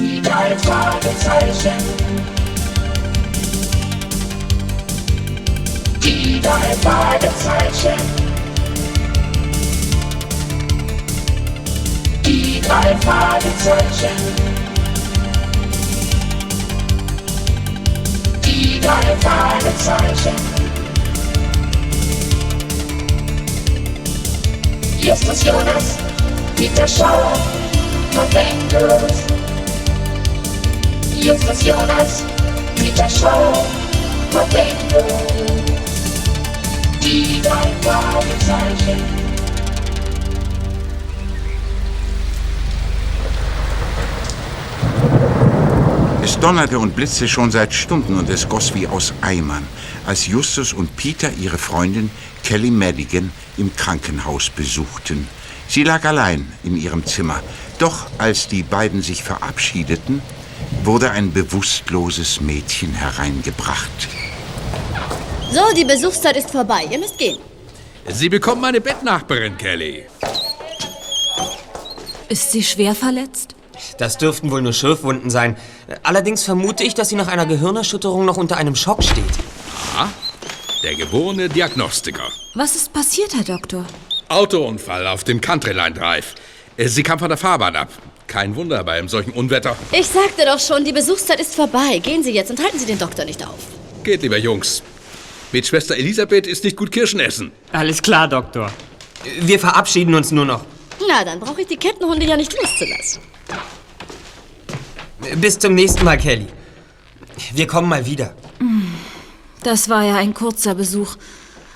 Die drei Fragezeichen. Die drei Fragezeichen. Die drei Fragezeichen. Die drei Fragezeichen. Justus Jonas, Peter Schauer, Tom Bengals. Jonas, Peter Schauer, Tom Bengals. Die drei Fragezeichen. Es donnerte und blitzte schon seit Stunden und es goss wie aus Eimern, als Justus und Peter ihre Freundin Kelly Madigan im Krankenhaus besuchten. Sie lag allein in ihrem Zimmer. Doch als die beiden sich verabschiedeten, wurde ein bewusstloses Mädchen hereingebracht. So, die Besuchszeit ist vorbei. Ihr müsst gehen. Sie bekommen meine Bettnachbarin, Kelly. Ist sie schwer verletzt? Das dürften wohl nur Schürfwunden sein. Allerdings vermute ich, dass sie nach einer Gehirnerschütterung noch unter einem Schock steht. Ah, der geborene Diagnostiker. Was ist passiert, Herr Doktor? Autounfall auf dem Countryline Drive. Äh, Sie kam von der Fahrbahn ab. Kein Wunder bei einem solchen Unwetter. Ich sagte doch schon, die Besuchszeit ist vorbei. Gehen Sie jetzt und halten Sie den Doktor nicht auf. Geht, lieber Jungs. Mit Schwester Elisabeth ist nicht gut Kirschen essen. Alles klar, Doktor. Wir verabschieden uns nur noch. Na, dann brauche ich die Kettenhunde ja nicht loszulassen. Bis zum nächsten Mal, Kelly. Wir kommen mal wieder. Das war ja ein kurzer Besuch.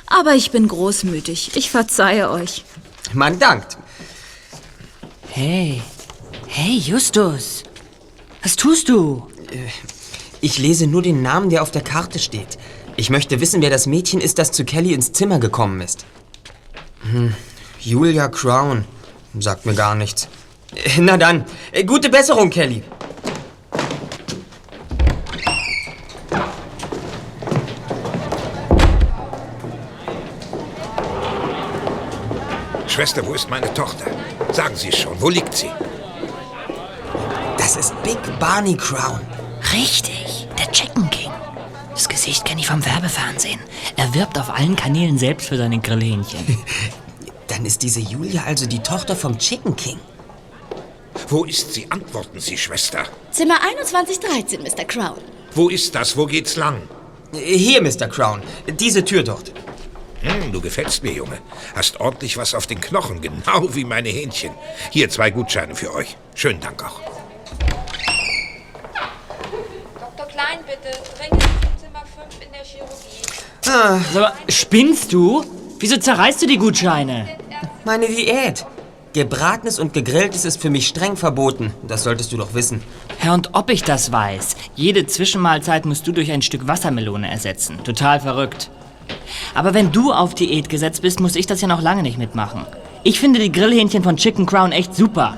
Aber ich bin großmütig. Ich verzeihe euch. Man dankt. Hey. Hey, Justus. Was tust du? Ich lese nur den Namen, der auf der Karte steht. Ich möchte wissen, wer das Mädchen ist, das zu Kelly ins Zimmer gekommen ist. Hm, Julia Crown. Sagt mir gar nichts. Äh, Na dann, äh, gute Besserung, Kelly. Schwester, wo ist meine Tochter? Sagen Sie es schon, wo liegt sie? Das ist Big Barney Crown. Richtig, der Chicken King. Das Gesicht kenne ich vom Werbefernsehen. Er wirbt auf allen Kanälen selbst für seine Grillhähnchen. Dann ist diese Julia also die Tochter vom Chicken King. Wo ist sie? Antworten Sie, Schwester. Zimmer 2113, Mr. Crown. Wo ist das? Wo geht's lang? Hier, Mr. Crown. Diese Tür dort. Hm, du gefällst mir, Junge. Hast ordentlich was auf den Knochen, genau wie meine Hähnchen. Hier zwei Gutscheine für euch. Schönen Dank auch. Dr. Klein, bitte. Dringend zum Zimmer 5 in der Chirurgie. Ah, mal, spinnst du? Wieso zerreißt du die Gutscheine? meine Diät. Gebratenes und gegrilltes ist für mich streng verboten. Das solltest du doch wissen. Herr, und ob ich das weiß? Jede Zwischenmahlzeit musst du durch ein Stück Wassermelone ersetzen. Total verrückt. Aber wenn du auf Diät gesetzt bist, muss ich das ja noch lange nicht mitmachen. Ich finde die Grillhähnchen von Chicken Crown echt super.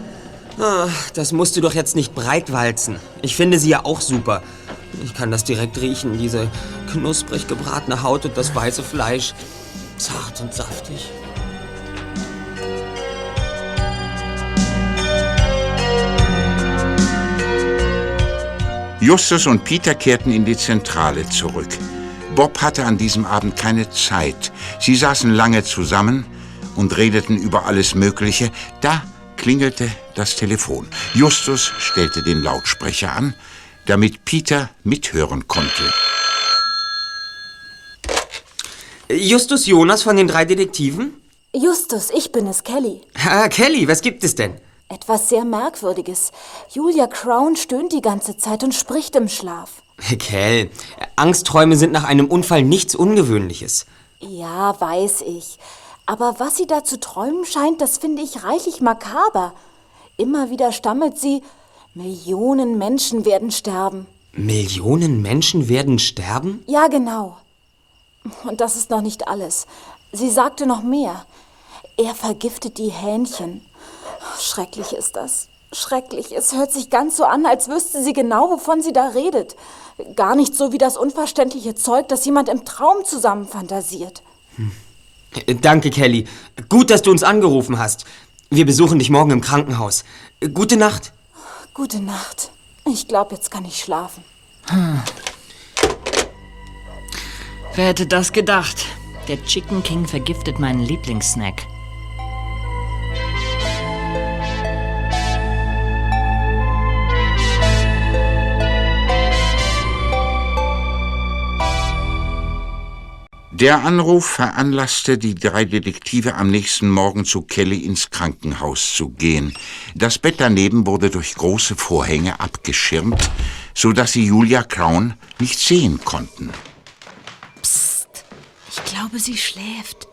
Ah, das musst du doch jetzt nicht breitwalzen. Ich finde sie ja auch super. Ich kann das direkt riechen, diese knusprig gebratene Haut und das weiße Fleisch. Zart und saftig. Justus und Peter kehrten in die Zentrale zurück. Bob hatte an diesem Abend keine Zeit. Sie saßen lange zusammen und redeten über alles Mögliche. Da klingelte das Telefon. Justus stellte den Lautsprecher an, damit Peter mithören konnte. Justus Jonas von den drei Detektiven? Justus, ich bin es, Kelly. Ah, Kelly, was gibt es denn? Etwas sehr Merkwürdiges. Julia Crown stöhnt die ganze Zeit und spricht im Schlaf. Kell, Angstträume sind nach einem Unfall nichts Ungewöhnliches. Ja, weiß ich. Aber was sie da zu träumen scheint, das finde ich reichlich makaber. Immer wieder stammelt sie, Millionen Menschen werden sterben. Millionen Menschen werden sterben? Ja, genau. Und das ist noch nicht alles. Sie sagte noch mehr. Er vergiftet die Hähnchen. Schrecklich ist das. Schrecklich. Es hört sich ganz so an, als wüsste sie genau, wovon sie da redet. Gar nicht so wie das unverständliche Zeug, das jemand im Traum zusammen fantasiert. Äh, Danke, Kelly. Gut, dass du uns angerufen hast. Wir besuchen dich morgen im Krankenhaus. Gute Nacht. Gute Nacht. Ich glaube, jetzt kann ich schlafen. Hm. Wer hätte das gedacht? Der Chicken King vergiftet meinen Lieblingssnack. Der Anruf veranlasste die drei Detektive am nächsten Morgen zu Kelly ins Krankenhaus zu gehen. Das Bett daneben wurde durch große Vorhänge abgeschirmt, so dass sie Julia Crown nicht sehen konnten. Psst, ich glaube, sie schläft.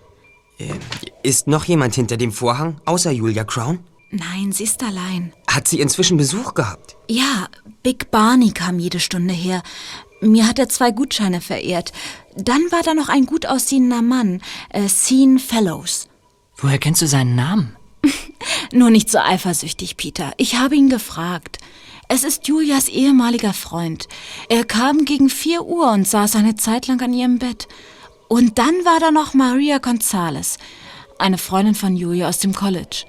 Äh, ist noch jemand hinter dem Vorhang, außer Julia Crown? Nein, sie ist allein. Hat sie inzwischen Besuch gehabt? Ja, Big Barney kam jede Stunde her. Mir hat er zwei Gutscheine verehrt. Dann war da noch ein gut aussehender Mann, äh, Sean Fellows. Woher kennst du seinen Namen? Nur nicht so eifersüchtig, Peter. Ich habe ihn gefragt. Es ist Julias ehemaliger Freund. Er kam gegen vier Uhr und saß eine Zeit lang an ihrem Bett. Und dann war da noch Maria Gonzales, eine Freundin von Julia aus dem College.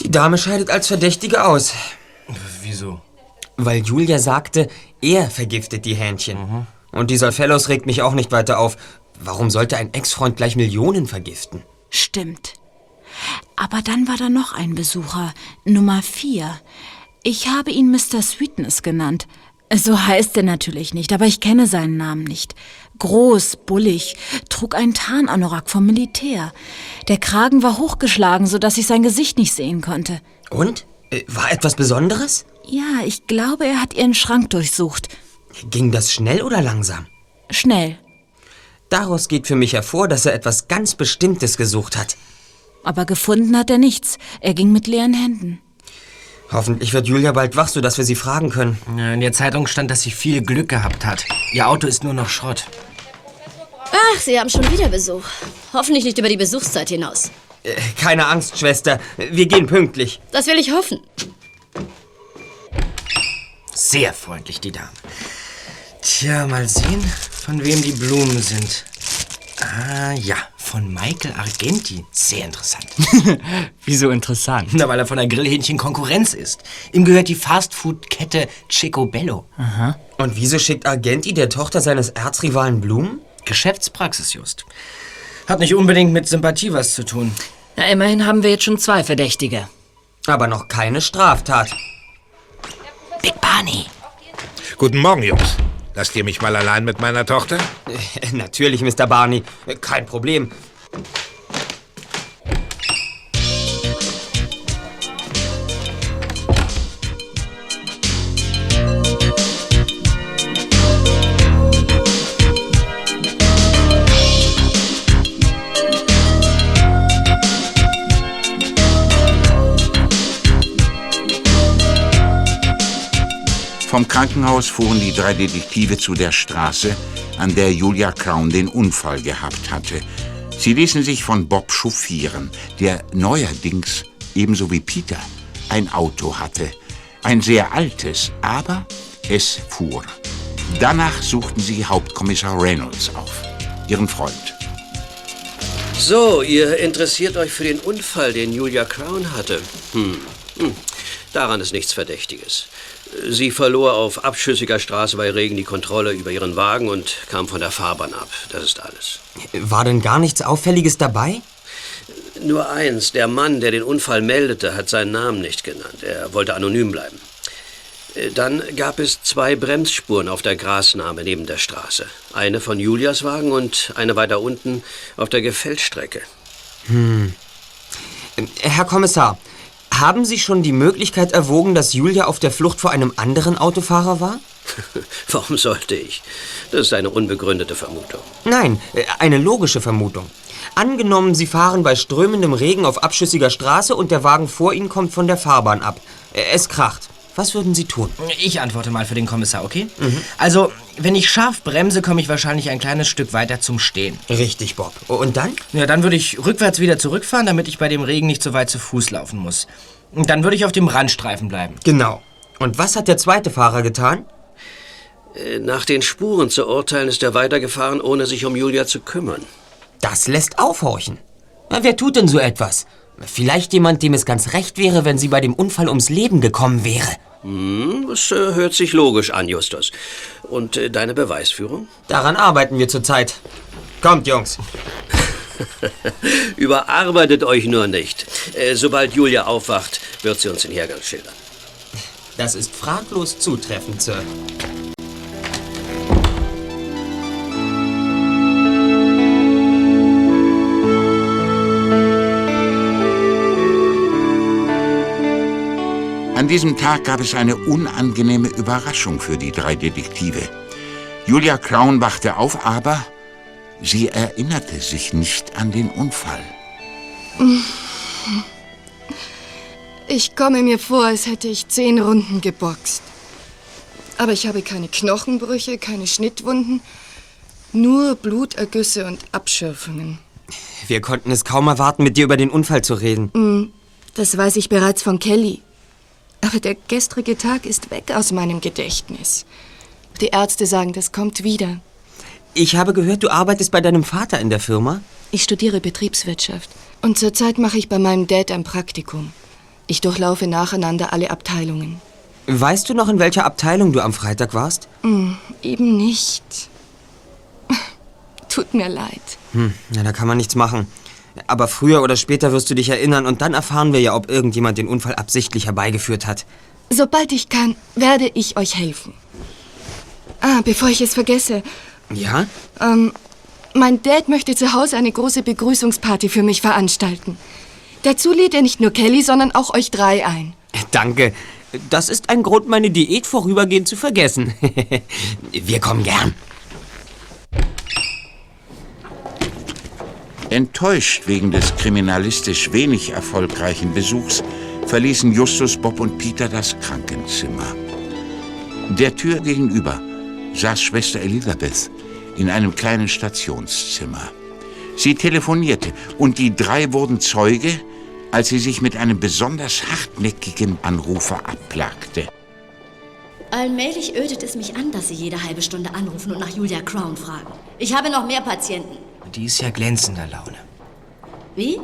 Die Dame scheidet als Verdächtige aus. Wieso? Weil Julia sagte, er vergiftet die Hähnchen. Mhm. Und dieser Fellows regt mich auch nicht weiter auf. Warum sollte ein Ex-Freund gleich Millionen vergiften? Stimmt. Aber dann war da noch ein Besucher, Nummer vier. Ich habe ihn Mr. Sweetness genannt. So heißt er natürlich nicht, aber ich kenne seinen Namen nicht. Groß, bullig, trug einen Tarnanorak vom Militär. Der Kragen war hochgeschlagen, sodass ich sein Gesicht nicht sehen konnte. Und? Äh, war etwas Besonderes? Ja, ich glaube, er hat ihren Schrank durchsucht. Ging das schnell oder langsam? Schnell. Daraus geht für mich hervor, dass er etwas ganz Bestimmtes gesucht hat. Aber gefunden hat er nichts. Er ging mit leeren Händen. Hoffentlich wird Julia bald wach, sodass wir sie fragen können. In der Zeitung stand, dass sie viel Glück gehabt hat. Ihr Auto ist nur noch Schrott. Ach, Sie haben schon wieder Besuch. Hoffentlich nicht über die Besuchszeit hinaus. Äh, keine Angst, Schwester. Wir gehen pünktlich. Das will ich hoffen. Sehr freundlich, die Dame. Tja, mal sehen, von wem die Blumen sind. Ah, ja, von Michael Argenti. Sehr interessant. Wieso interessant? Na, weil er von der Grillhähnchen Konkurrenz ist. Ihm gehört die Fastfood-Kette Chico Bello. Aha. Und wieso schickt Argenti der Tochter seines Erzrivalen Blumen? Geschäftspraxis, Just. Hat nicht unbedingt mit Sympathie was zu tun. Na, immerhin haben wir jetzt schon zwei Verdächtige. Aber noch keine Straftat. Barney. Guten Morgen, Jungs. Lasst ihr mich mal allein mit meiner Tochter? Äh, natürlich, Mr. Barney. Kein Problem. Vom Krankenhaus fuhren die drei Detektive zu der Straße, an der Julia Crown den Unfall gehabt hatte. Sie ließen sich von Bob chauffieren, der neuerdings, ebenso wie Peter, ein Auto hatte. Ein sehr altes, aber es fuhr. Danach suchten sie Hauptkommissar Reynolds auf, ihren Freund. So, ihr interessiert euch für den Unfall, den Julia Crown hatte. Hm. hm. Daran ist nichts Verdächtiges. Sie verlor auf abschüssiger Straße bei Regen die Kontrolle über ihren Wagen und kam von der Fahrbahn ab. Das ist alles. War denn gar nichts Auffälliges dabei? Nur eins. Der Mann, der den Unfall meldete, hat seinen Namen nicht genannt. Er wollte anonym bleiben. Dann gab es zwei Bremsspuren auf der Grasnahme neben der Straße. Eine von Julias Wagen und eine weiter unten auf der Gefällstrecke. Hm. Herr Kommissar, haben Sie schon die Möglichkeit erwogen, dass Julia auf der Flucht vor einem anderen Autofahrer war? Warum sollte ich? Das ist eine unbegründete Vermutung. Nein, äh, eine logische Vermutung. Angenommen, Sie fahren bei strömendem Regen auf abschüssiger Straße und der Wagen vor Ihnen kommt von der Fahrbahn ab. Äh, es kracht. Was würden Sie tun? Ich antworte mal für den Kommissar, okay? Mhm. Also, wenn ich scharf bremse, komme ich wahrscheinlich ein kleines Stück weiter zum Stehen. Richtig, Bob. Und dann? Ja, dann würde ich rückwärts wieder zurückfahren, damit ich bei dem Regen nicht so weit zu Fuß laufen muss. Und dann würde ich auf dem Randstreifen bleiben. Genau. Und was hat der zweite Fahrer getan? Äh, nach den Spuren zu urteilen, ist er weitergefahren, ohne sich um Julia zu kümmern. Das lässt aufhorchen. Na, wer tut denn so etwas? Vielleicht jemand, dem es ganz recht wäre, wenn sie bei dem Unfall ums Leben gekommen wäre. Hm, das äh, hört sich logisch an, Justus. Und äh, deine Beweisführung? Daran arbeiten wir zurzeit. Kommt, Jungs. Überarbeitet euch nur nicht. Äh, sobald Julia aufwacht, wird sie uns den Hergang schildern. Das ist fraglos zutreffend, Sir. An diesem Tag gab es eine unangenehme Überraschung für die drei Detektive. Julia Crown wachte auf, aber sie erinnerte sich nicht an den Unfall. Ich komme mir vor, als hätte ich zehn Runden geboxt. Aber ich habe keine Knochenbrüche, keine Schnittwunden, nur Blutergüsse und Abschürfungen. Wir konnten es kaum erwarten, mit dir über den Unfall zu reden. Mm, Das weiß ich bereits von Kelly. Aber der gestrige Tag ist weg aus meinem Gedächtnis. Die Ärzte sagen, das kommt wieder. Ich habe gehört, du arbeitest bei deinem Vater in der Firma. Ich studiere Betriebswirtschaft. Und zurzeit mache ich bei meinem Dad ein Praktikum. Ich durchlaufe nacheinander alle Abteilungen. Weißt du noch, in welcher Abteilung du am Freitag warst? Hm, eben nicht. Tut mir leid. Hm, ja, da kann man nichts machen. Aber früher oder später wirst du dich erinnern und dann erfahren wir ja, ob irgendjemand den Unfall absichtlich herbeigeführt hat. Sobald ich kann, werde ich euch helfen. Ah, bevor ich es vergesse. Ja? Ähm, mein Dad möchte zu Hause eine große Begrüßungsparty für mich veranstalten. Dazu lädt er nicht nur Kelly, sondern auch euch drei ein. Danke. Das ist ein Grund, meine Diät vorübergehend zu vergessen. wir kommen gern. Enttäuscht wegen des kriminalistisch wenig erfolgreichen Besuchs verließen Justus, Bob und Peter das Krankenzimmer. Der Tür gegenüber saß Schwester Elisabeth in einem kleinen Stationszimmer. Sie telefonierte und die drei wurden Zeuge, als sie sich mit einem besonders hartnäckigen Anrufer abplagte. Allmählich ödet es mich an, dass Sie jede halbe Stunde anrufen und nach Julia Crown fragen. Ich habe noch mehr Patienten. Die ist ja glänzender Laune. Wie?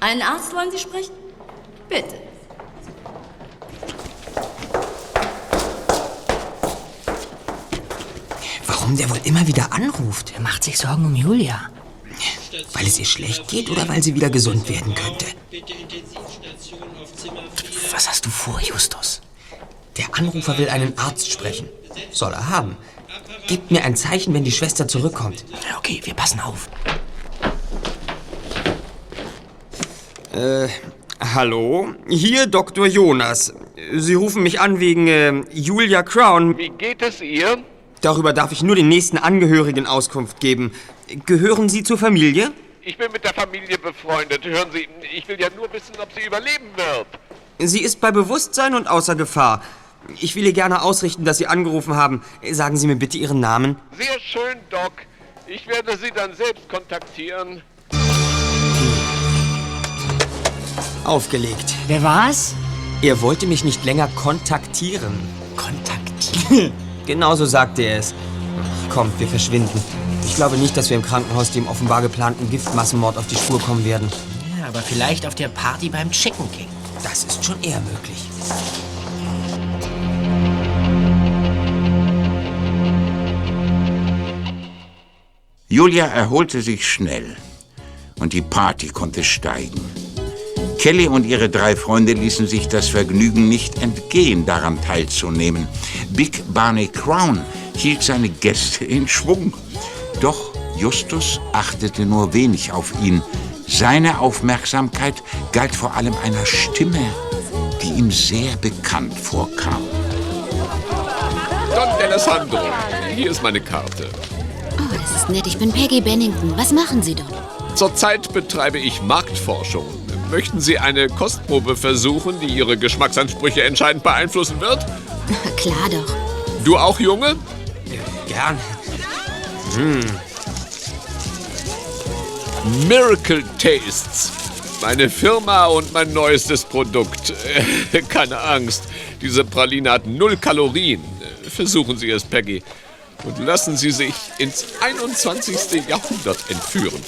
Einen Arzt wollen Sie sprechen? Bitte. Warum der wohl immer wieder anruft? Er macht sich Sorgen um Julia. Weil es ihr schlecht geht oder weil sie wieder gesund werden könnte? Was hast du vor, Justus? Der Anrufer will einen Arzt sprechen. Soll er haben. Gebt mir ein Zeichen, wenn die Schwester zurückkommt. Okay, wir passen auf. Äh, hallo? Hier Dr. Jonas. Sie rufen mich an wegen äh, Julia Crown. Wie geht es ihr? Darüber darf ich nur den nächsten Angehörigen Auskunft geben. Gehören Sie zur Familie? Ich bin mit der Familie befreundet. Hören Sie, ich will ja nur wissen, ob sie überleben wird. Sie ist bei Bewusstsein und außer Gefahr. Ich will ihr gerne ausrichten, dass Sie angerufen haben. Sagen Sie mir bitte Ihren Namen. Sehr schön, Doc. Ich werde Sie dann selbst kontaktieren. Aufgelegt. Wer war's? Er wollte mich nicht länger kontaktieren. Kontaktieren? Genauso sagte er es. Kommt, wir verschwinden. Ich glaube nicht, dass wir im Krankenhaus dem offenbar geplanten Giftmassenmord auf die Spur kommen werden. Ja, aber vielleicht auf der Party beim Chicken King. Das ist schon eher möglich. Julia erholte sich schnell und die Party konnte steigen. Kelly und ihre drei Freunde ließen sich das Vergnügen nicht entgehen, daran teilzunehmen. Big Barney Crown hielt seine Gäste in Schwung. Doch Justus achtete nur wenig auf ihn. Seine Aufmerksamkeit galt vor allem einer Stimme, die ihm sehr bekannt vorkam. Don Alessandro, hier ist meine Karte. Oh, das ist nett. Ich bin Peggy Bennington. Was machen Sie dort? Zurzeit betreibe ich Marktforschung. Möchten Sie eine Kostprobe versuchen, die Ihre Geschmacksansprüche entscheidend beeinflussen wird? Klar doch. Du auch, Junge? Gern. Hm. Miracle Tastes. Meine Firma und mein neuestes Produkt. Keine Angst, diese Praline hat null Kalorien. Versuchen Sie es, Peggy. Und lassen Sie sich ins 21. Jahrhundert entführen.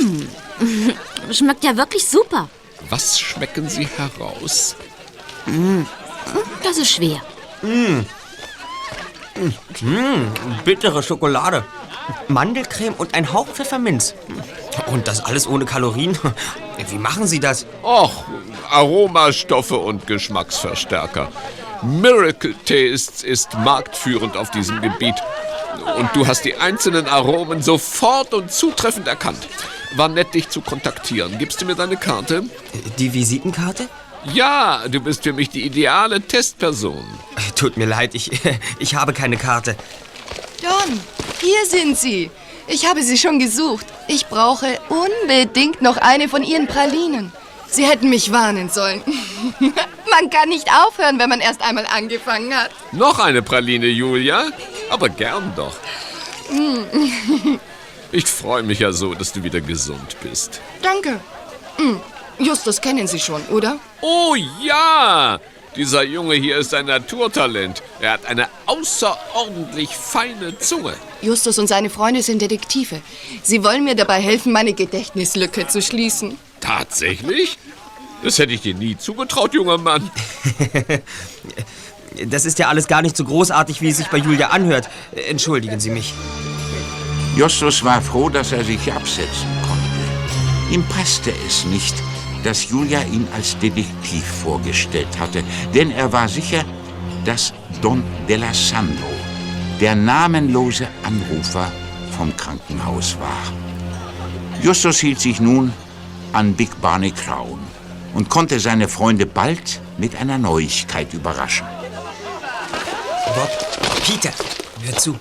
Mm. Schmeckt ja wirklich super. Was schmecken Sie heraus? Mm. Das ist schwer. Mmh. Mmh, bittere Schokolade. Mandelcreme und ein Hauch Pfefferminz. Und das alles ohne Kalorien? Wie machen Sie das? Och, Aromastoffe und Geschmacksverstärker. Miracle Tastes ist marktführend auf diesem Gebiet. Und du hast die einzelnen Aromen sofort und zutreffend erkannt. War nett, dich zu kontaktieren. Gibst du mir deine Karte? Die Visitenkarte? Ja, du bist für mich die ideale Testperson. Tut mir leid, ich, ich habe keine Karte. Don, hier sind Sie. Ich habe Sie schon gesucht. Ich brauche unbedingt noch eine von Ihren Pralinen. Sie hätten mich warnen sollen. man kann nicht aufhören, wenn man erst einmal angefangen hat. Noch eine Praline, Julia? Aber gern doch. Ich freue mich ja so, dass du wieder gesund bist. Danke. Hm, Justus kennen Sie schon, oder? Oh ja! Dieser Junge hier ist ein Naturtalent. Er hat eine außerordentlich feine Zunge. Justus und seine Freunde sind Detektive. Sie wollen mir dabei helfen, meine Gedächtnislücke zu schließen. Tatsächlich? Das hätte ich dir nie zugetraut, junger Mann. Das ist ja alles gar nicht so großartig, wie es sich bei Julia anhört. Entschuldigen Sie mich. Justus war froh, dass er sich absetzen konnte. Ihm passte es nicht, dass Julia ihn als Detektiv vorgestellt hatte, denn er war sicher, dass Don Della Sandro der namenlose Anrufer vom Krankenhaus war. Justus hielt sich nun an Big Barney Crown und konnte seine Freunde bald mit einer Neuigkeit überraschen. Bob, Peter, hör zu.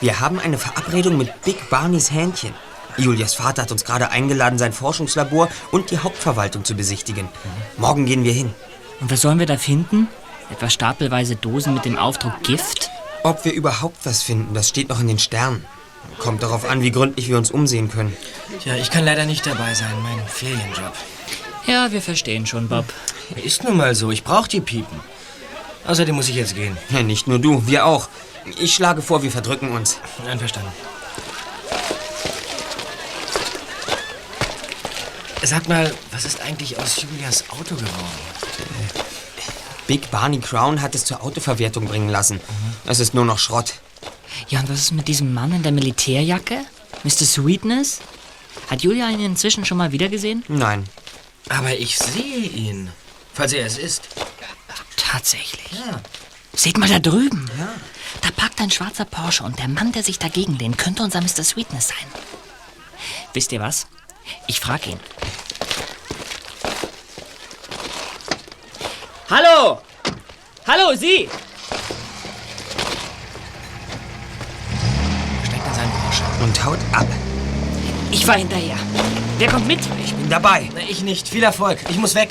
Wir haben eine Verabredung mit Big Barneys Hähnchen. Julias Vater hat uns gerade eingeladen, sein Forschungslabor und die Hauptverwaltung zu besichtigen. Morgen gehen wir hin. Und was sollen wir da finden? Etwa stapelweise Dosen mit dem Aufdruck Gift? Ob wir überhaupt was finden, das steht noch in den Sternen. Kommt darauf an, wie gründlich wir uns umsehen können. Ja, ich kann leider nicht dabei sein, mein Ferienjob. Ja, wir verstehen schon, Bob. Ist nun mal so, ich brauche die Piepen. Außerdem muss ich jetzt gehen. Ja, nicht nur du, wir auch. Ich schlage vor, wir verdrücken uns. Einverstanden. Sag mal, was ist eigentlich aus Julias Auto geworden? Big Barney Crown hat es zur Autoverwertung bringen lassen. Es ist nur noch Schrott. Ja, und was ist mit diesem Mann in der Militärjacke? Mr. Sweetness? Hat Julia ihn inzwischen schon mal wiedergesehen? Nein. Aber ich sehe ihn. Falls er es ist. Tatsächlich. Ja. Seht mal da drüben. Ja. Da parkt ein schwarzer Porsche und der Mann, der sich dagegen lehnt, könnte unser Mr. Sweetness sein. Wisst ihr was? Ich frag ihn. Hallo! Hallo, Sie! Und haut ab. Ich war hinterher. Wer kommt mit? Ich bin dabei. Na, Ich nicht. Viel Erfolg. Ich muss weg.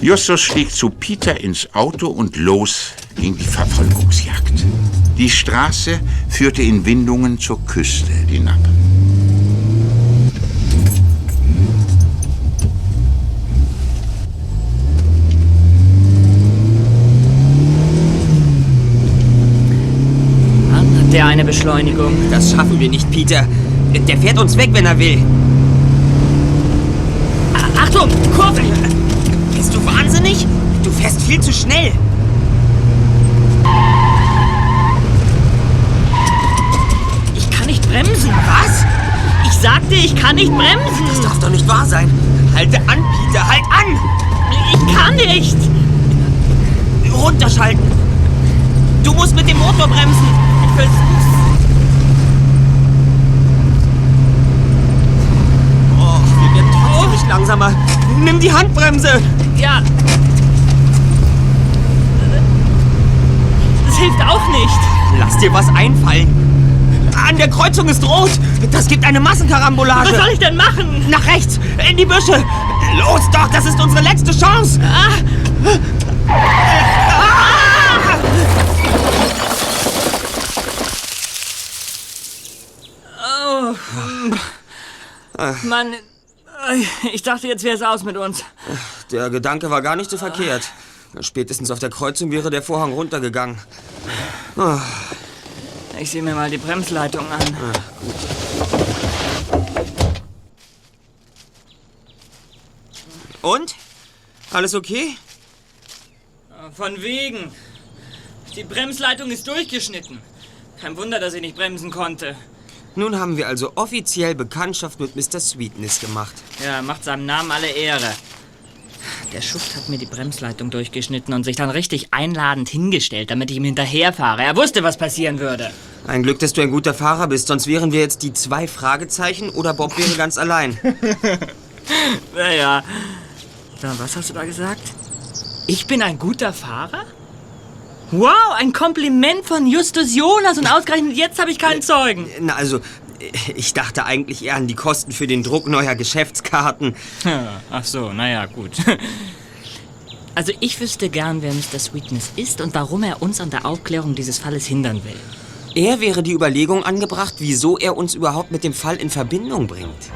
Justus stieg zu Peter ins Auto und los ging die Verfolgungsjagd. Die Straße führte in Windungen zur Küste hinab. Mann, hat der eine Beschleunigung. Das schaffen wir nicht, Peter. Der fährt uns weg, wenn er will. A- Achtung, Kurve! Bist du wahnsinnig? Du fährst viel zu schnell. Ich kann nicht bremsen. Was? Ich sagte, ich kann nicht bremsen. Das darf doch nicht wahr sein. Halte an, Peter, halt an! Ich kann nicht. Runterschalten. Du musst mit dem Motor bremsen. Ich versuch's. Oh, wir werden trotzdem nicht langsamer. Nimm die Handbremse. Ja. Das hilft auch nicht. Lass dir was einfallen. An der Kreuzung ist rot. Das gibt eine Massenkarambolage. Was soll ich denn machen? Nach rechts, in die Büsche. Los doch, das ist unsere letzte Chance. Oh. Mann, ich dachte, jetzt wäre es aus mit uns. Der Gedanke war gar nicht so verkehrt. Spätestens auf der Kreuzung wäre der Vorhang runtergegangen. Ah, Ich sehe mir mal die Bremsleitung an. Und? Alles okay? Von wegen. Die Bremsleitung ist durchgeschnitten. Kein Wunder, dass ich nicht bremsen konnte. Nun haben wir also offiziell Bekanntschaft mit Mr. Sweetness gemacht. Ja, macht seinem Namen alle Ehre. Der Schuft hat mir die Bremsleitung durchgeschnitten und sich dann richtig einladend hingestellt, damit ich ihm hinterherfahre. Er wusste, was passieren würde. Ein Glück, dass du ein guter Fahrer bist, sonst wären wir jetzt die zwei Fragezeichen oder Bob wäre ganz allein. Naja. So, was hast du da gesagt? Ich bin ein guter Fahrer? Wow, ein Kompliment von Justus Jonas und ausgerechnet jetzt habe ich keinen Zeugen. Na, also, ich dachte eigentlich eher an die Kosten für den Druck neuer Geschäftskarten. Ja, ach so, naja, gut. Also ich wüsste gern, wer Mr. Sweetness ist und warum er uns an der Aufklärung dieses Falles hindern will. Er wäre die Überlegung angebracht, wieso er uns überhaupt mit dem Fall in Verbindung bringt.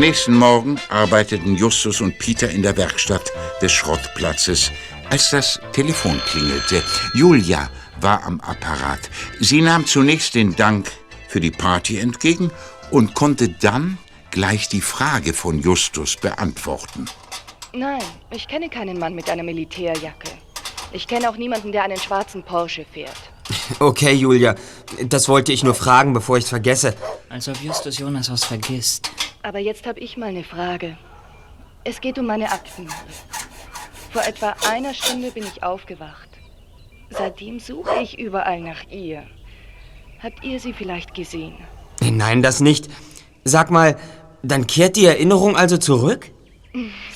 Am nächsten Morgen arbeiteten Justus und Peter in der Werkstatt des Schrottplatzes, als das Telefon klingelte. Julia war am Apparat. Sie nahm zunächst den Dank für die Party entgegen und konnte dann gleich die Frage von Justus beantworten. Nein, ich kenne keinen Mann mit einer Militärjacke. Ich kenne auch niemanden, der einen schwarzen Porsche fährt. Okay, Julia, das wollte ich nur fragen, bevor ich's vergesse. Als ob Justus Jonas was vergisst. Aber jetzt habe ich mal eine Frage. Es geht um meine Akten. Vor etwa einer Stunde bin ich aufgewacht. Seitdem suche ich überall nach ihr. Habt ihr sie vielleicht gesehen? Nein, das nicht. Sag mal, dann kehrt die Erinnerung also zurück?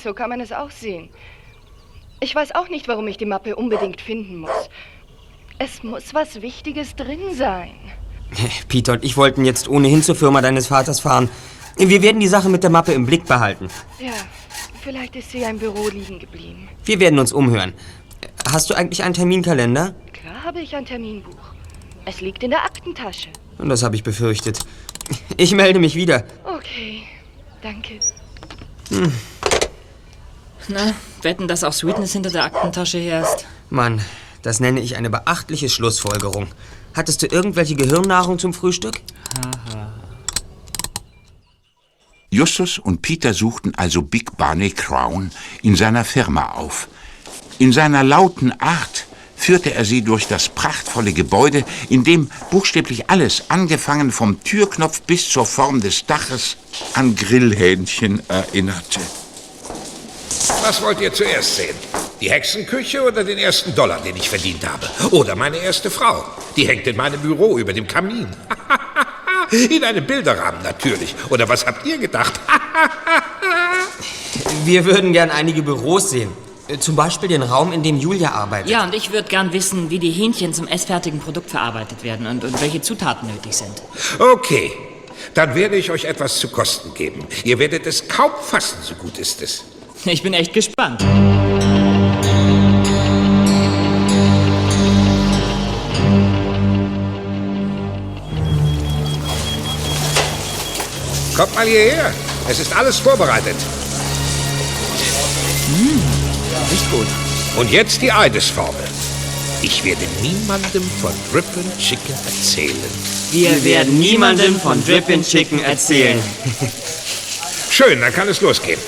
So kann man es auch sehen. Ich weiß auch nicht, warum ich die Mappe unbedingt finden muss. Es muss was Wichtiges drin sein. Peter und ich wollten jetzt ohnehin zur Firma deines Vaters fahren. Wir werden die Sache mit der Mappe im Blick behalten. Ja, vielleicht ist sie ja im Büro liegen geblieben. Wir werden uns umhören. Hast du eigentlich einen Terminkalender? Klar habe ich ein Terminbuch. Es liegt in der Aktentasche. Und das habe ich befürchtet. Ich melde mich wieder. Okay, danke. Hm. Na, wetten, dass auch Sweetness hinter der Aktentasche her ist? Mann, das nenne ich eine beachtliche Schlussfolgerung. Hattest du irgendwelche Gehirnnahrung zum Frühstück? Haha. Justus und Peter suchten also Big Barney Crown in seiner Firma auf. In seiner lauten Art führte er sie durch das prachtvolle Gebäude, in dem buchstäblich alles, angefangen vom Türknopf bis zur Form des Daches, an Grillhähnchen erinnerte. Was wollt ihr zuerst sehen? Die Hexenküche oder den ersten Dollar, den ich verdient habe? Oder meine erste Frau? Die hängt in meinem Büro über dem Kamin. in einem Bilderrahmen natürlich. Oder was habt ihr gedacht? Wir würden gern einige Büros sehen. Äh, Zum Beispiel den Raum, in dem Julia arbeitet. Ja, und ich würde gern wissen, wie die Hähnchen zum essfertigen Produkt verarbeitet werden und, und welche Zutaten nötig sind. Okay, dann werde ich euch etwas zu kosten geben. Ihr werdet es kaum fassen, so gut ist es. Ich bin echt gespannt. Kommt mal hierher. Es ist alles vorbereitet. Riecht gut. Und jetzt die Eidesformel. Ich werde niemandem von Rippin Chicken erzählen. Wir werden niemandem von Drippin' Chicken erzählen. Schön, dann kann es losgehen.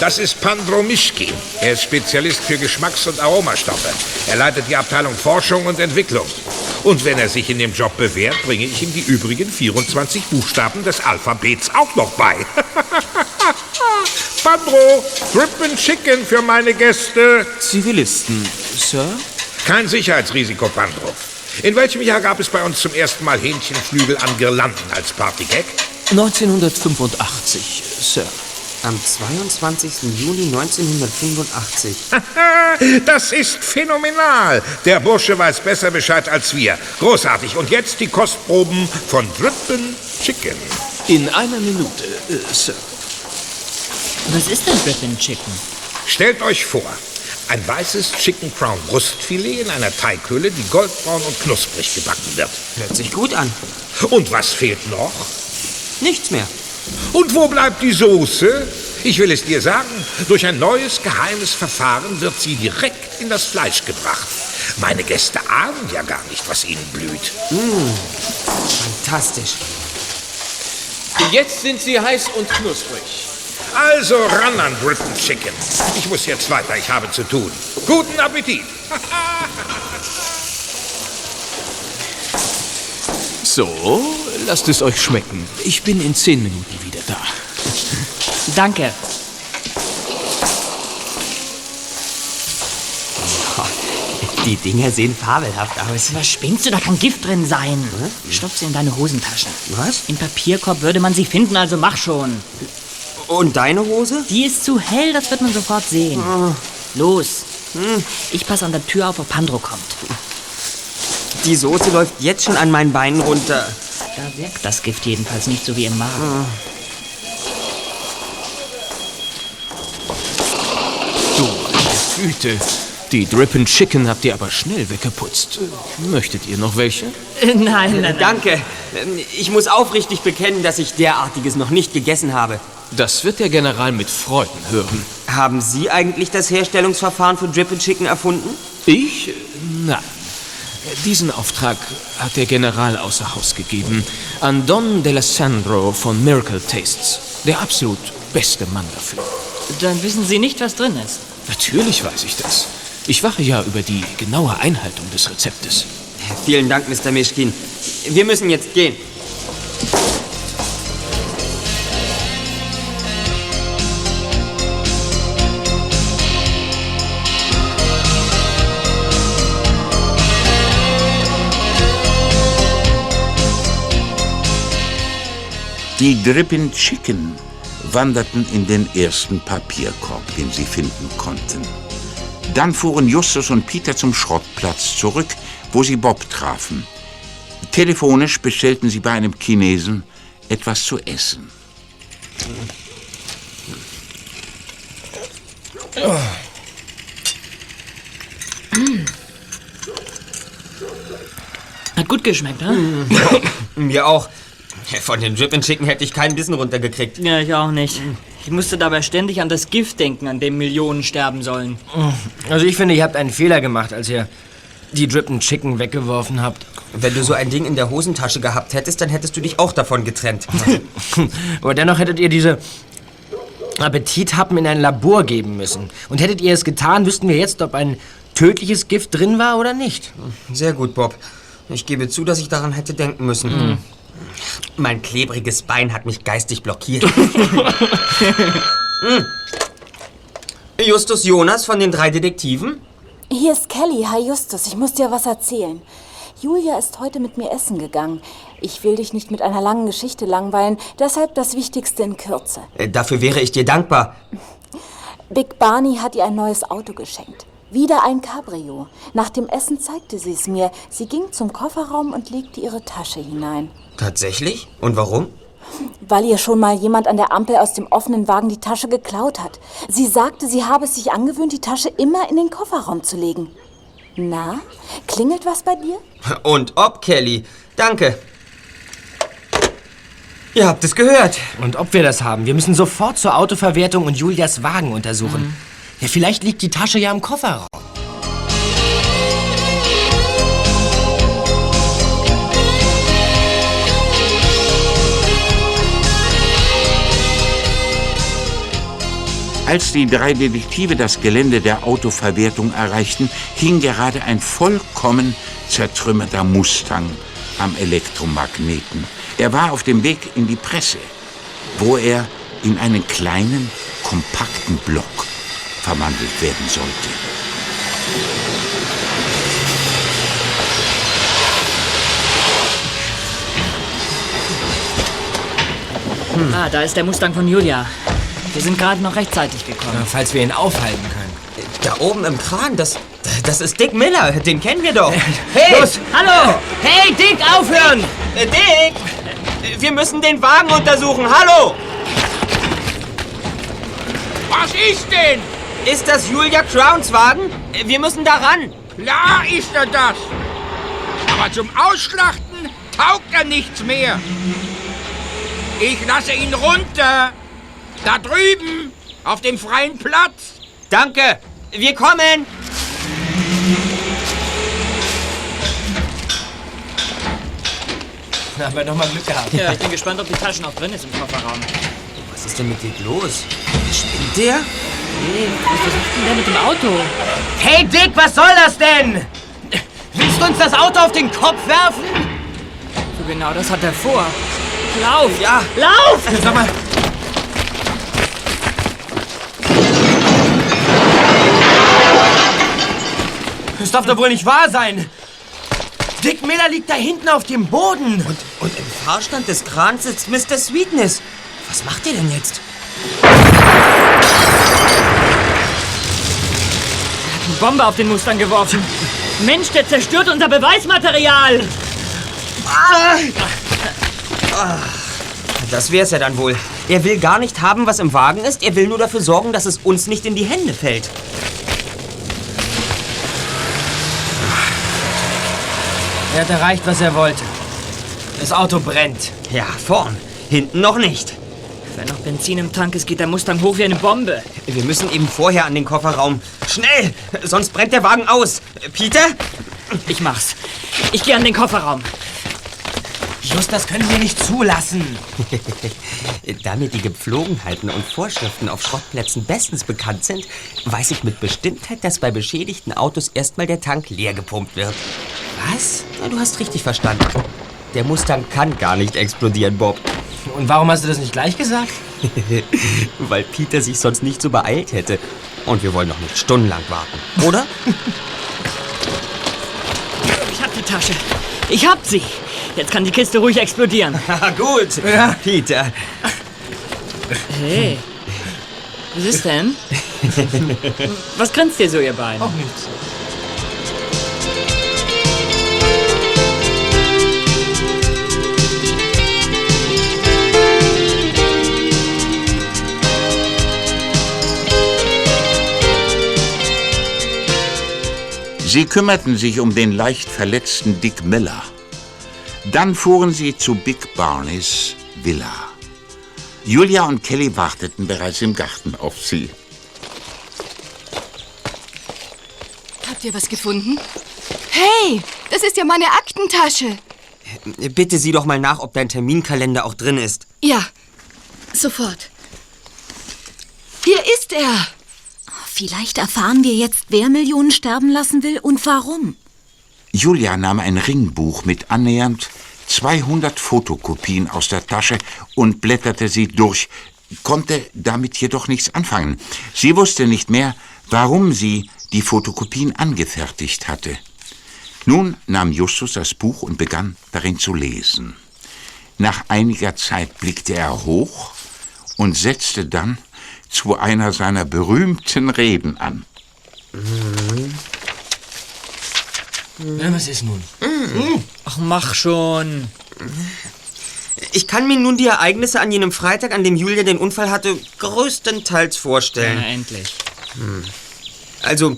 Das ist Pandro Mischki. Er ist Spezialist für Geschmacks- und Aromastoffe. Er leitet die Abteilung Forschung und Entwicklung. Und wenn er sich in dem Job bewährt, bringe ich ihm die übrigen 24 Buchstaben des Alphabets auch noch bei. Pandro, Drippin' Chicken für meine Gäste. Zivilisten, Sir? Kein Sicherheitsrisiko, Pandro. In welchem Jahr gab es bei uns zum ersten Mal Hähnchenflügel an Girlanden als Partygag? 1985, Sir. Am 22. Juli 1985. Das ist phänomenal. Der Bursche weiß besser Bescheid als wir. Großartig. Und jetzt die Kostproben von Drippin' Chicken. In einer Minute, äh, Sir. Was ist denn Drippin' Chicken? Stellt euch vor, ein weißes Chicken Crown Brustfilet in einer Teighöhle, die goldbraun und knusprig gebacken wird. Hört sich gut an. Und was fehlt noch? Nichts mehr. Und wo bleibt die Soße? Ich will es dir sagen, durch ein neues geheimes Verfahren wird sie direkt in das Fleisch gebracht. Meine Gäste ahnen ja gar nicht, was ihnen blüht. Mmh, fantastisch. Jetzt sind sie heiß und knusprig. Also ran an Britain Chicken. Ich muss jetzt weiter, ich habe zu tun. Guten Appetit. So, lasst es euch schmecken. Ich bin in zehn Minuten wieder da. Danke. Die Dinger sehen fabelhaft aus. Was spinnst du? Da kann Gift drin sein. Stopf sie in deine Hosentaschen. Was? Im Papierkorb würde man sie finden, also mach schon. Und deine Hose? Die ist zu hell, das wird man sofort sehen. Los. Ich passe an der Tür auf, ob Pandro kommt. Die Soße läuft jetzt schon an meinen Beinen runter. Da wirkt das Gift jedenfalls nicht so wie im Magen. Du, meine Güte. Die Drippin' Chicken habt ihr aber schnell weggeputzt. Möchtet ihr noch welche? Nein, nein, nein. Danke. Ähm, Ich muss aufrichtig bekennen, dass ich derartiges noch nicht gegessen habe. Das wird der General mit Freuden hören. Haben Sie eigentlich das Herstellungsverfahren für Drip Chicken erfunden? Ich? Nein. Diesen Auftrag hat der General außer Haus gegeben an Don D'Alessandro von Miracle Tastes. Der absolut beste Mann dafür. Dann wissen Sie nicht, was drin ist. Natürlich weiß ich das. Ich wache ja über die genaue Einhaltung des Rezeptes. Vielen Dank, Mr. Mischkin. Wir müssen jetzt gehen. Die Drippin' Chicken wanderten in den ersten Papierkorb, den sie finden konnten. Dann fuhren Justus und Peter zum Schrottplatz zurück, wo sie Bob trafen. Telefonisch bestellten sie bei einem Chinesen etwas zu essen. Hat gut geschmeckt, ne? Mir auch. Von den Drip Chicken hätte ich keinen Bissen runtergekriegt. Ja, ich auch nicht. Ich musste dabei ständig an das Gift denken, an dem Millionen sterben sollen. Also ich finde, ihr habt einen Fehler gemacht, als ihr die Drippin' Chicken weggeworfen habt. Wenn du so ein Ding in der Hosentasche gehabt hättest, dann hättest du dich auch davon getrennt. Aber dennoch hättet ihr diese Appetithappen in ein Labor geben müssen. Und hättet ihr es getan, wüssten wir jetzt, ob ein tödliches Gift drin war oder nicht. Sehr gut, Bob. Ich gebe zu, dass ich daran hätte denken müssen. Mhm. Mein klebriges Bein hat mich geistig blockiert. Hm. Justus Jonas von den drei Detektiven? Hier ist Kelly. Hi Justus, ich muss dir was erzählen. Julia ist heute mit mir essen gegangen. Ich will dich nicht mit einer langen Geschichte langweilen, deshalb das Wichtigste in Kürze. Äh, Dafür wäre ich dir dankbar. Big Barney hat ihr ein neues Auto geschenkt. Wieder ein Cabrio. Nach dem Essen zeigte sie es mir. Sie ging zum Kofferraum und legte ihre Tasche hinein. Tatsächlich? Und warum? Weil ihr schon mal jemand an der Ampel aus dem offenen Wagen die Tasche geklaut hat. Sie sagte, sie habe es sich angewöhnt, die Tasche immer in den Kofferraum zu legen. Na, klingelt was bei dir? Und ob, Kelly. Danke. Ihr habt es gehört. Und ob wir das haben. Wir müssen sofort zur Autoverwertung und Julias Wagen untersuchen. Ja, vielleicht liegt die Tasche ja im Kofferraum. Als die drei Detektive das Gelände der Autoverwertung erreichten, hing gerade ein vollkommen zertrümmerter Mustang am Elektromagneten. Er war auf dem Weg in die Presse, wo er in einen kleinen, kompakten Block verwandelt werden sollte. Ah, da ist der Mustang von Julia. Wir sind gerade noch rechtzeitig gekommen. falls wir ihn aufhalten können. Da oben im Kran, das, das ist Dick Miller. Den kennen wir doch. Hey! Los! Hallo! Hey, Dick, aufhören! Äh, Dick! Wir müssen den Wagen untersuchen. Hallo! Was ist denn? Ist das Julia Crowns Wagen? Äh, Wir müssen da ran. Klar ist er das. Aber zum Ausschlachten taugt er nichts mehr. Ich lasse ihn runter. Da drüben, auf dem freien Platz. Danke. Wir kommen. Da haben wir doch mal Glück gehabt. Ja, ich bin gespannt, ob die Tasche noch drin ist im Kofferraum. Was ist denn mit dir los? Spinnt der? Hey, was versucht denn der mit dem Auto? Hey Dick, was soll das denn? Willst du uns das Auto auf den Kopf werfen? So genau das hat er vor. Lauf! Ja. Lauf! Sag mal. Das darf doch wohl nicht wahr sein. Dick Miller liegt da hinten auf dem Boden. Und, und im Fahrstand des Krans sitzt Mr. Sweetness. Was macht ihr denn jetzt? Bombe auf den Mustang geworfen. Mensch, der zerstört unser Beweismaterial. Ah! Ah, Das wär's ja dann wohl. Er will gar nicht haben, was im Wagen ist. Er will nur dafür sorgen, dass es uns nicht in die Hände fällt. Er hat erreicht, was er wollte. Das Auto brennt. Ja, vorn. Hinten noch nicht. Wenn noch Benzin im Tank ist, geht der Mustang hoch wie eine Bombe. Wir müssen eben vorher an den Kofferraum. Schnell! Sonst brennt der Wagen aus. Peter? Ich mach's. Ich gehe an den Kofferraum. Just, das können wir nicht zulassen. da mir die Gepflogenheiten und Vorschriften auf Schrottplätzen bestens bekannt sind, weiß ich mit Bestimmtheit, dass bei beschädigten Autos erstmal der Tank leer gepumpt wird. Was? Du hast richtig verstanden. Der Mustang kann gar nicht explodieren, Bob. Und warum hast du das nicht gleich gesagt? Weil Peter sich sonst nicht so beeilt hätte. Und wir wollen noch nicht stundenlang warten, oder? Ich hab die Tasche. Ich hab sie. Jetzt kann die Kiste ruhig explodieren. Gut, Peter. Hey. Was ist denn? Was grinst ihr so, ihr beiden? Auch nichts. Sie kümmerten sich um den leicht verletzten Dick Miller. Dann fuhren sie zu Big Barneys Villa. Julia und Kelly warteten bereits im Garten auf sie. Habt ihr was gefunden? Hey, das ist ja meine Aktentasche. Bitte sieh doch mal nach, ob dein Terminkalender auch drin ist. Ja, sofort. Hier ist er. Vielleicht erfahren wir jetzt, wer Millionen sterben lassen will und warum. Julia nahm ein Ringbuch mit annähernd 200 Fotokopien aus der Tasche und blätterte sie durch, konnte damit jedoch nichts anfangen. Sie wusste nicht mehr, warum sie die Fotokopien angefertigt hatte. Nun nahm Justus das Buch und begann darin zu lesen. Nach einiger Zeit blickte er hoch und setzte dann zu einer seiner berühmten Reden an. Ja, was ist nun? Ach, mach schon. Ich kann mir nun die Ereignisse an jenem Freitag, an dem Julia den Unfall hatte, größtenteils vorstellen. Na, endlich. Hm. Also,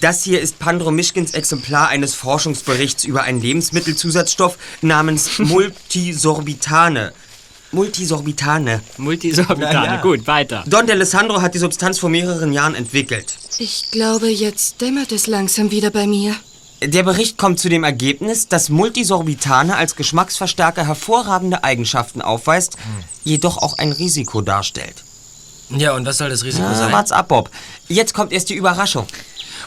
das hier ist Pandro Mischkins Exemplar eines Forschungsberichts über einen Lebensmittelzusatzstoff namens Multisorbitane. Multisorbitane. Multisorbitane, gut, weiter. Don D'Alessandro hat die Substanz vor mehreren Jahren entwickelt. Ich glaube, jetzt dämmert es langsam wieder bei mir. Der Bericht kommt zu dem Ergebnis, dass Multisorbitane als Geschmacksverstärker hervorragende Eigenschaften aufweist, jedoch auch ein Risiko darstellt. Ja, und was soll das Risiko Na, sein? wart's ab, Bob. Jetzt kommt erst die Überraschung.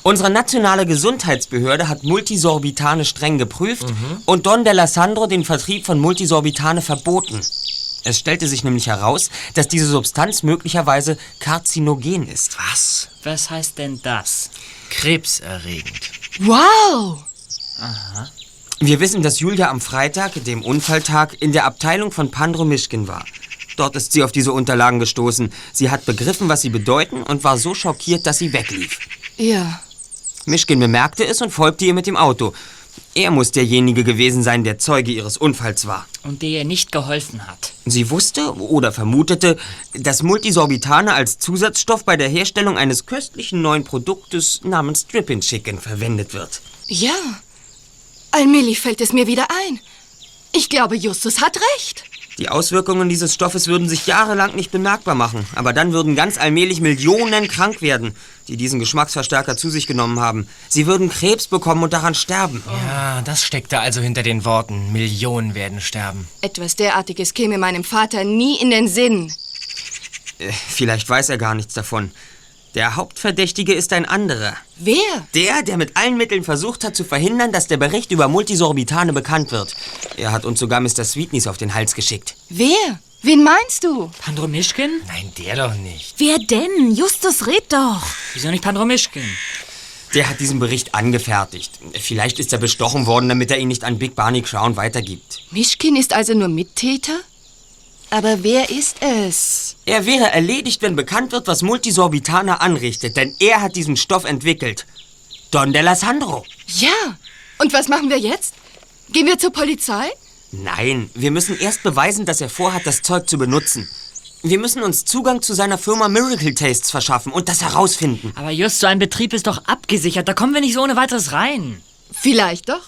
Unsere nationale Gesundheitsbehörde hat Multisorbitane streng geprüft und Don D'Alessandro den Vertrieb von Multisorbitane verboten. Es stellte sich nämlich heraus, dass diese Substanz möglicherweise karzinogen ist. Was? Was heißt denn das? Krebserregend. Wow! Aha. Wir wissen, dass Julia am Freitag, dem Unfalltag, in der Abteilung von Pandro Mischkin war. Dort ist sie auf diese Unterlagen gestoßen. Sie hat begriffen, was sie bedeuten und war so schockiert, dass sie weglief. Ja. Mischkin bemerkte es und folgte ihr mit dem Auto. Er muss derjenige gewesen sein, der Zeuge ihres Unfalls war. Und der ihr nicht geholfen hat. Sie wusste oder vermutete, dass Multisorbitane als Zusatzstoff bei der Herstellung eines köstlichen neuen Produktes namens Drippin' Chicken verwendet wird. Ja. Allmählich fällt es mir wieder ein. Ich glaube, Justus hat recht. Die Auswirkungen dieses Stoffes würden sich jahrelang nicht bemerkbar machen, aber dann würden ganz allmählich Millionen krank werden, die diesen Geschmacksverstärker zu sich genommen haben. Sie würden Krebs bekommen und daran sterben. Ja, das steckte also hinter den Worten. Millionen werden sterben. Etwas derartiges käme meinem Vater nie in den Sinn. Äh, Vielleicht weiß er gar nichts davon. Der Hauptverdächtige ist ein anderer. Wer? Der, der mit allen Mitteln versucht hat zu verhindern, dass der Bericht über Multisorbitane bekannt wird. Er hat uns sogar Mr. Sweetness auf den Hals geschickt. Wer? Wen meinst du? Pandromischkin? Nein, der doch nicht. Wer denn? Justus, red doch. Wieso nicht Pandromischkin? Der hat diesen Bericht angefertigt. Vielleicht ist er bestochen worden, damit er ihn nicht an Big Barney Crown weitergibt. Mischkin ist also nur Mittäter? Aber wer ist es? Er wäre erledigt, wenn bekannt wird, was Multisorbitana anrichtet, denn er hat diesen Stoff entwickelt. Don Delasandro. Ja. Und was machen wir jetzt? Gehen wir zur Polizei? Nein, wir müssen erst beweisen, dass er vorhat, das Zeug zu benutzen. Wir müssen uns Zugang zu seiner Firma Miracle Tastes verschaffen und das herausfinden. Aber just so ein Betrieb ist doch abgesichert. Da kommen wir nicht so ohne weiteres rein. Vielleicht doch.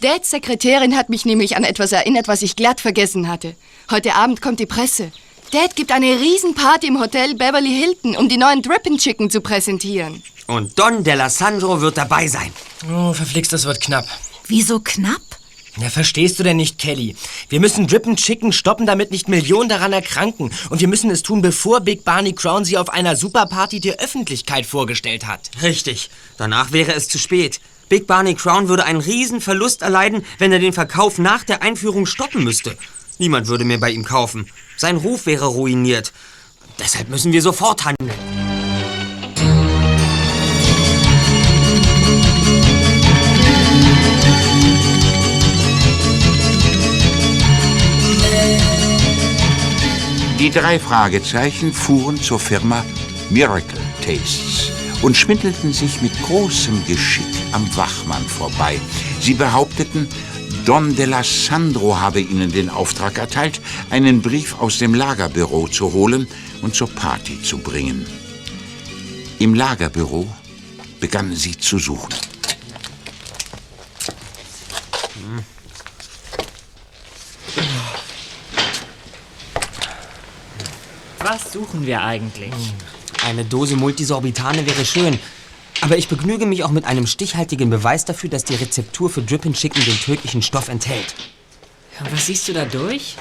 Dads Sekretärin hat mich nämlich an etwas erinnert, was ich glatt vergessen hatte. Heute Abend kommt die Presse. Dad gibt eine Riesenparty im Hotel Beverly Hilton, um die neuen Drippin' Chicken zu präsentieren. Und Don Delasandro wird dabei sein. Oh, verflixt, das wird knapp. Wieso knapp? Ja, verstehst du denn nicht, Kelly? Wir müssen Drippin' Chicken stoppen, damit nicht Millionen daran erkranken. Und wir müssen es tun, bevor Big Barney Crown sie auf einer Superparty der Öffentlichkeit vorgestellt hat. Richtig. Danach wäre es zu spät. Big Barney Crown würde einen riesen Verlust erleiden, wenn er den Verkauf nach der Einführung stoppen müsste. Niemand würde mehr bei ihm kaufen. Sein Ruf wäre ruiniert. Deshalb müssen wir sofort handeln. Die drei Fragezeichen fuhren zur Firma Miracle Tastes und schmiddelten sich mit großem Geschick am Wachmann vorbei. Sie behaupteten, Don Delasandro habe ihnen den Auftrag erteilt, einen Brief aus dem Lagerbüro zu holen und zur Party zu bringen. Im Lagerbüro begannen sie zu suchen. Was suchen wir eigentlich? Eine Dose Multisorbitane wäre schön. Aber ich begnüge mich auch mit einem stichhaltigen Beweis dafür, dass die Rezeptur für Drippin' Chicken den tödlichen Stoff enthält. Was siehst du da durch?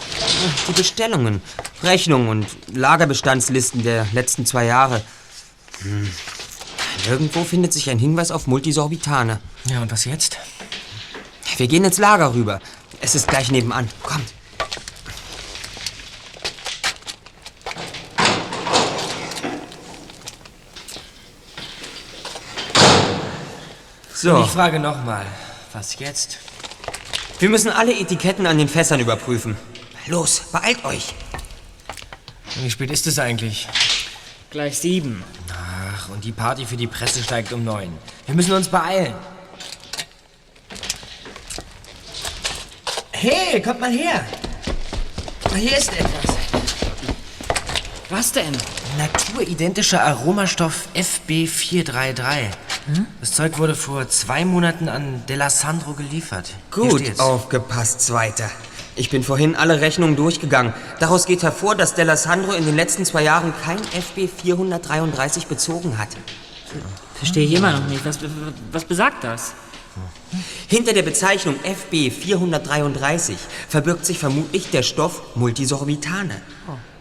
Die Bestellungen, Rechnungen und Lagerbestandslisten der letzten zwei Jahre. Hm. Irgendwo findet sich ein Hinweis auf Multisorbitane. Ja, und was jetzt? Wir gehen ins Lager rüber. Es ist gleich nebenan. Kommt. So. Und ich frage nochmal, was jetzt? Wir müssen alle Etiketten an den Fässern überprüfen. Los, beeilt euch. Wie spät ist es eigentlich? Gleich sieben. Ach, und die Party für die Presse steigt um neun. Wir müssen uns beeilen. Hey, kommt mal her. Hier ist etwas. Was denn? Naturidentischer Aromastoff FB433. Hm? Das Zeug wurde vor zwei Monaten an Delasandro geliefert. Gut aufgepasst, Zweiter. Ich bin vorhin alle Rechnungen durchgegangen. Daraus geht hervor, dass Delasandro in den letzten zwei Jahren kein FB 433 bezogen hat. Verstehe ich immer noch nicht. Was, was besagt das? Hinter der Bezeichnung FB 433 verbirgt sich vermutlich der Stoff Multisorbitane.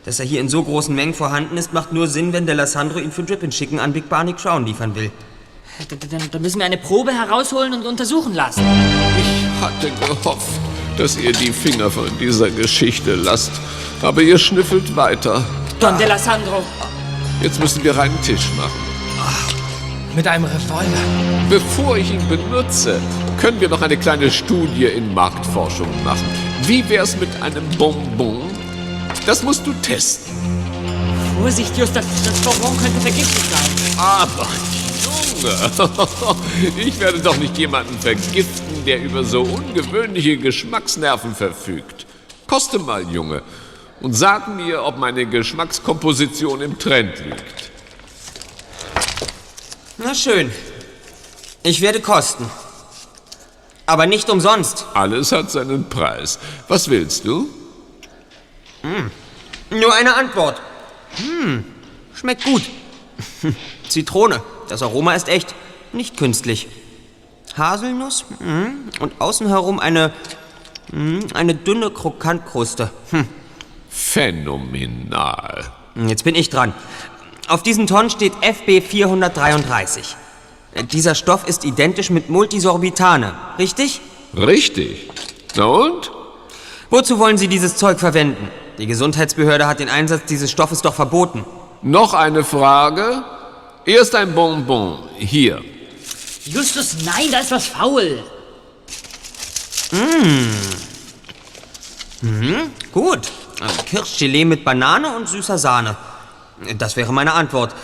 Dass er hier in so großen Mengen vorhanden ist, macht nur Sinn, wenn Delasandro ihn für Drippin' Chicken an Big Barney Crown liefern will. Dann, dann müssen wir eine Probe herausholen und untersuchen lassen. Ich hatte gehofft, dass ihr die Finger von dieser Geschichte lasst. Aber ihr schnüffelt weiter. Don Delasandro. Jetzt müssen wir reinen Tisch machen. Mit einem Revolver. Bevor ich ihn benutze, können wir noch eine kleine Studie in Marktforschung machen. Wie wär's mit einem Bonbon? Das musst du testen. Vorsicht, Just, das, das Bonbon könnte vergiftet sein. Aber Junge, ich werde doch nicht jemanden vergiften, der über so ungewöhnliche Geschmacksnerven verfügt. Koste mal, Junge, und sag mir, ob meine Geschmackskomposition im Trend liegt. Na schön. Ich werde kosten. Aber nicht umsonst. Alles hat seinen Preis. Was willst du? Nur eine Antwort. Hm, schmeckt gut. Zitrone. Das Aroma ist echt, nicht künstlich. Haselnuss mm, und außen herum eine, mm, eine dünne Krokantkruste. Hm. Phänomenal. Jetzt bin ich dran. Auf diesen Tonnen steht FB 433. Dieser Stoff ist identisch mit Multisorbitane, richtig? Richtig. Na und? Wozu wollen Sie dieses Zeug verwenden? Die Gesundheitsbehörde hat den Einsatz dieses Stoffes doch verboten. Noch eine Frage? Erst ein Bonbon. Hier. Justus, nein, da ist was faul. Mmh. Mhm, gut. Kirschgelee mit Banane und süßer Sahne. Das wäre meine Antwort.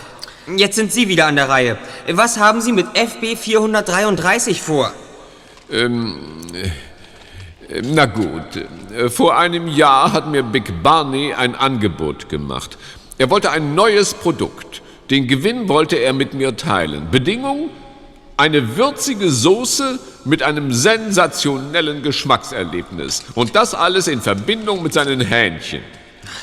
Jetzt sind Sie wieder an der Reihe. Was haben Sie mit FB 433 vor? Ähm, äh, na gut. Vor einem Jahr hat mir Big Barney ein Angebot gemacht. Er wollte ein neues Produkt. Den Gewinn wollte er mit mir teilen. Bedingung? Eine würzige Soße mit einem sensationellen Geschmackserlebnis. Und das alles in Verbindung mit seinen Hähnchen.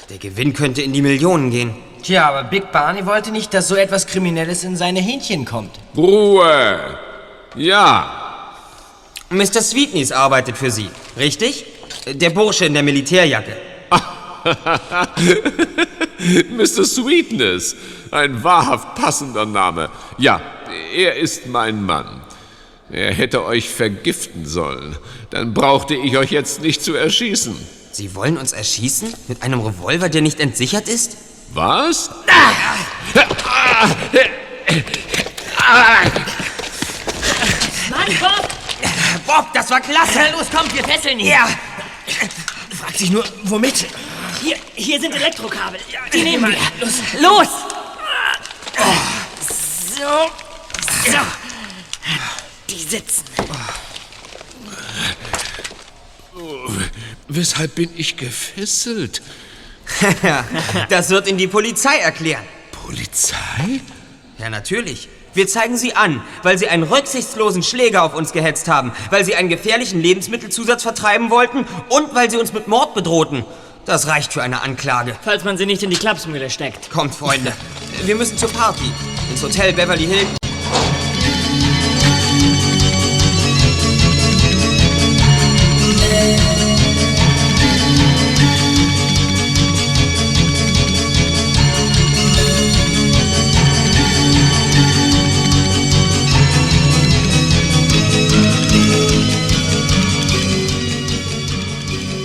Der Gewinn könnte in die Millionen gehen. Tja, aber Big Barney wollte nicht, dass so etwas Kriminelles in seine Hähnchen kommt. Ruhe! Ja, Mr. Sweetness arbeitet für Sie, richtig? Der Bursche in der Militärjacke. Mr. Sweetness. Ein wahrhaft passender Name. Ja, er ist mein Mann. Er hätte euch vergiften sollen. Dann brauchte ich euch jetzt nicht zu erschießen. Sie wollen uns erschießen? Mit einem Revolver, der nicht entsichert ist? Was? Mann, Bob! Bob, das war klasse! Los, kommt, wir fesseln ihn! Ja! Fragt sich nur, womit? Hier, hier sind Elektrokabel. Die nehmen wir. Los! Los! So. So. Die sitzen. Weshalb bin ich gefesselt? das wird Ihnen die Polizei erklären. Polizei? Ja, natürlich. Wir zeigen Sie an, weil Sie einen rücksichtslosen Schläger auf uns gehetzt haben, weil Sie einen gefährlichen Lebensmittelzusatz vertreiben wollten und weil Sie uns mit Mord bedrohten. Das reicht für eine Anklage. Falls man sie nicht in die Klapsmühle steckt. Kommt, Freunde. Wir müssen zur Party. Ins Hotel Beverly Hills.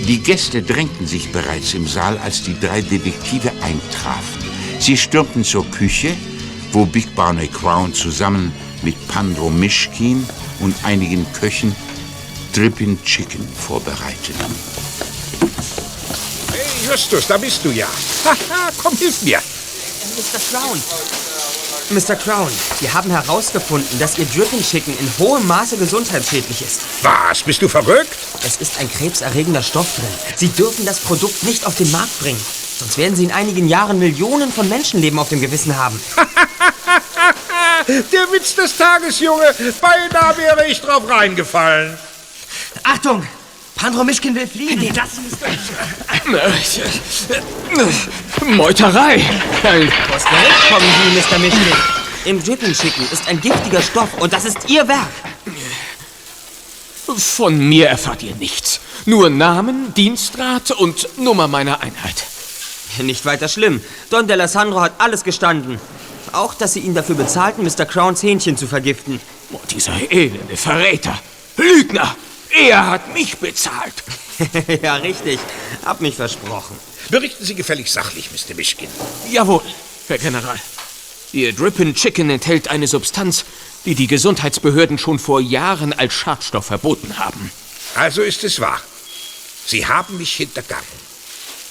Die Gäste drängten sich bereits im Saal, als die drei Detektive eintrafen. Sie stürmten zur Küche, wo Big Barney Crown zusammen mit Pandro Mischkin und einigen Köchen Drippin' Chicken vorbereiteten. Hey, Justus, da bist du ja. Haha, komm, hilf mir. Mr. Crown. Mr. Crown, wir haben herausgefunden, dass Ihr Dripping Chicken in hohem Maße gesundheitsschädlich ist. Was, bist du verrückt? Es ist ein krebserregender Stoff drin. Sie dürfen das Produkt nicht auf den Markt bringen. Sonst werden Sie in einigen Jahren Millionen von Menschenleben auf dem Gewissen haben. Der Witz des Tages, Junge. Beinahe wäre ich drauf reingefallen. Achtung! Pandro Mischkin will fliehen. Nee, das ist... Meuterei! Ein Vors Gericht kommen Sie, Mr. Mischkin. Im Dripping Chicken ist ein giftiger Stoff und das ist Ihr Werk. Von mir erfahrt ihr nichts. Nur Namen, Dienstgrad und Nummer meiner Einheit. Nicht weiter schlimm. Don D'Alessandro hat alles gestanden. Auch, dass Sie ihn dafür bezahlten, Mr. Crowns Hähnchen zu vergiften. Oh, dieser elende Verräter! Lügner! Er hat mich bezahlt! ja, richtig. Hab mich versprochen. Berichten Sie gefällig sachlich, Mr. Mischkin. Jawohl, Herr General. Ihr Drippin' Chicken enthält eine Substanz, die die Gesundheitsbehörden schon vor Jahren als Schadstoff verboten haben. Also ist es wahr. Sie haben mich hintergangen.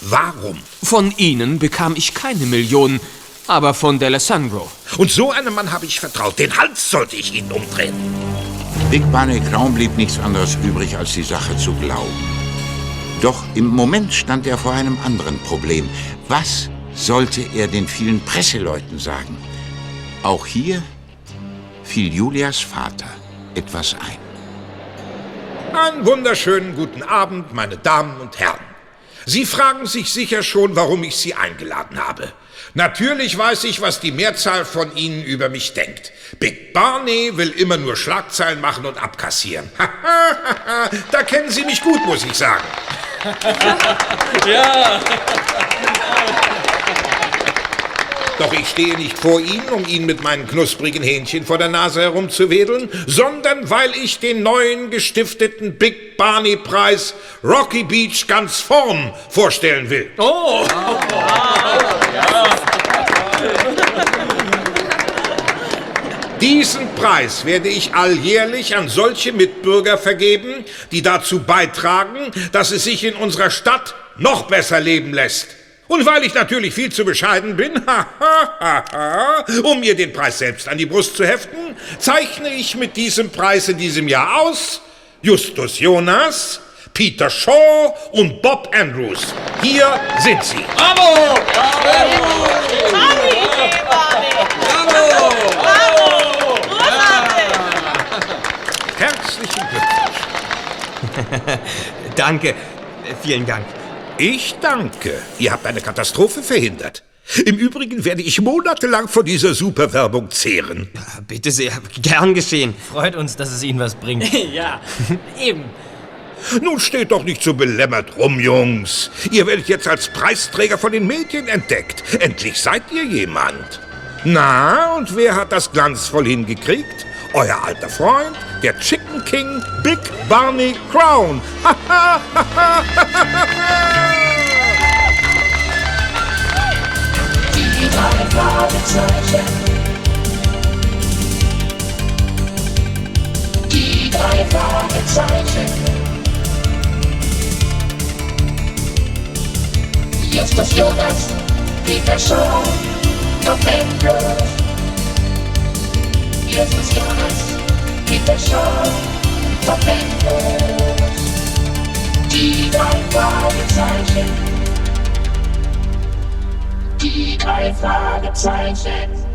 Warum? Von Ihnen bekam ich keine Millionen, aber von D'Alessandro. Und so einem Mann habe ich vertraut. Den Hals sollte ich Ihnen umdrehen. Big Barney Crown blieb nichts anderes übrig, als die Sache zu glauben. Doch im Moment stand er vor einem anderen Problem. Was sollte er den vielen Presseleuten sagen? Auch hier fiel Julias Vater etwas ein. Einen wunderschönen guten Abend, meine Damen und Herren. Sie fragen sich sicher schon, warum ich Sie eingeladen habe. Natürlich weiß ich, was die Mehrzahl von Ihnen über mich denkt. Big Barney will immer nur Schlagzeilen machen und abkassieren. da kennen Sie mich gut, muss ich sagen. Ja. Doch ich stehe nicht vor Ihnen, um Ihnen mit meinen knusprigen Hähnchen vor der Nase herumzuwedeln, sondern weil ich den neuen gestifteten Big Barney Preis Rocky Beach ganz vorn vorstellen will. Oh! Diesen Preis werde ich alljährlich an solche Mitbürger vergeben, die dazu beitragen, dass es sich in unserer Stadt noch besser leben lässt. Und weil ich natürlich viel zu bescheiden bin, um mir den Preis selbst an die Brust zu heften, zeichne ich mit diesem Preis in diesem Jahr aus Justus Jonas, Peter Shaw und Bob Andrews. Hier sind sie. Bravo! Herzlichen Glückwunsch. Danke. Vielen Dank. Ich danke. Ihr habt eine Katastrophe verhindert. Im Übrigen werde ich monatelang von dieser Superwerbung zehren. Bitte sehr, gern geschehen. Freut uns, dass es Ihnen was bringt. ja, eben. Nun steht doch nicht so belämmert rum, Jungs. Ihr werdet jetzt als Preisträger von den Medien entdeckt. Endlich seid ihr jemand. Na, und wer hat das glanzvoll hingekriegt? Euer alter Freund, der Chicken King Big Barney Crown. Die drei Fragezeichen. Die drei Fragezeichen. Justus Jonas, Peter Shaw, Bob Andrews. Justus Jonas, Peter Shaw, Bob Andrews. Die drei Fragezeichen. Die drei Fragezeichen.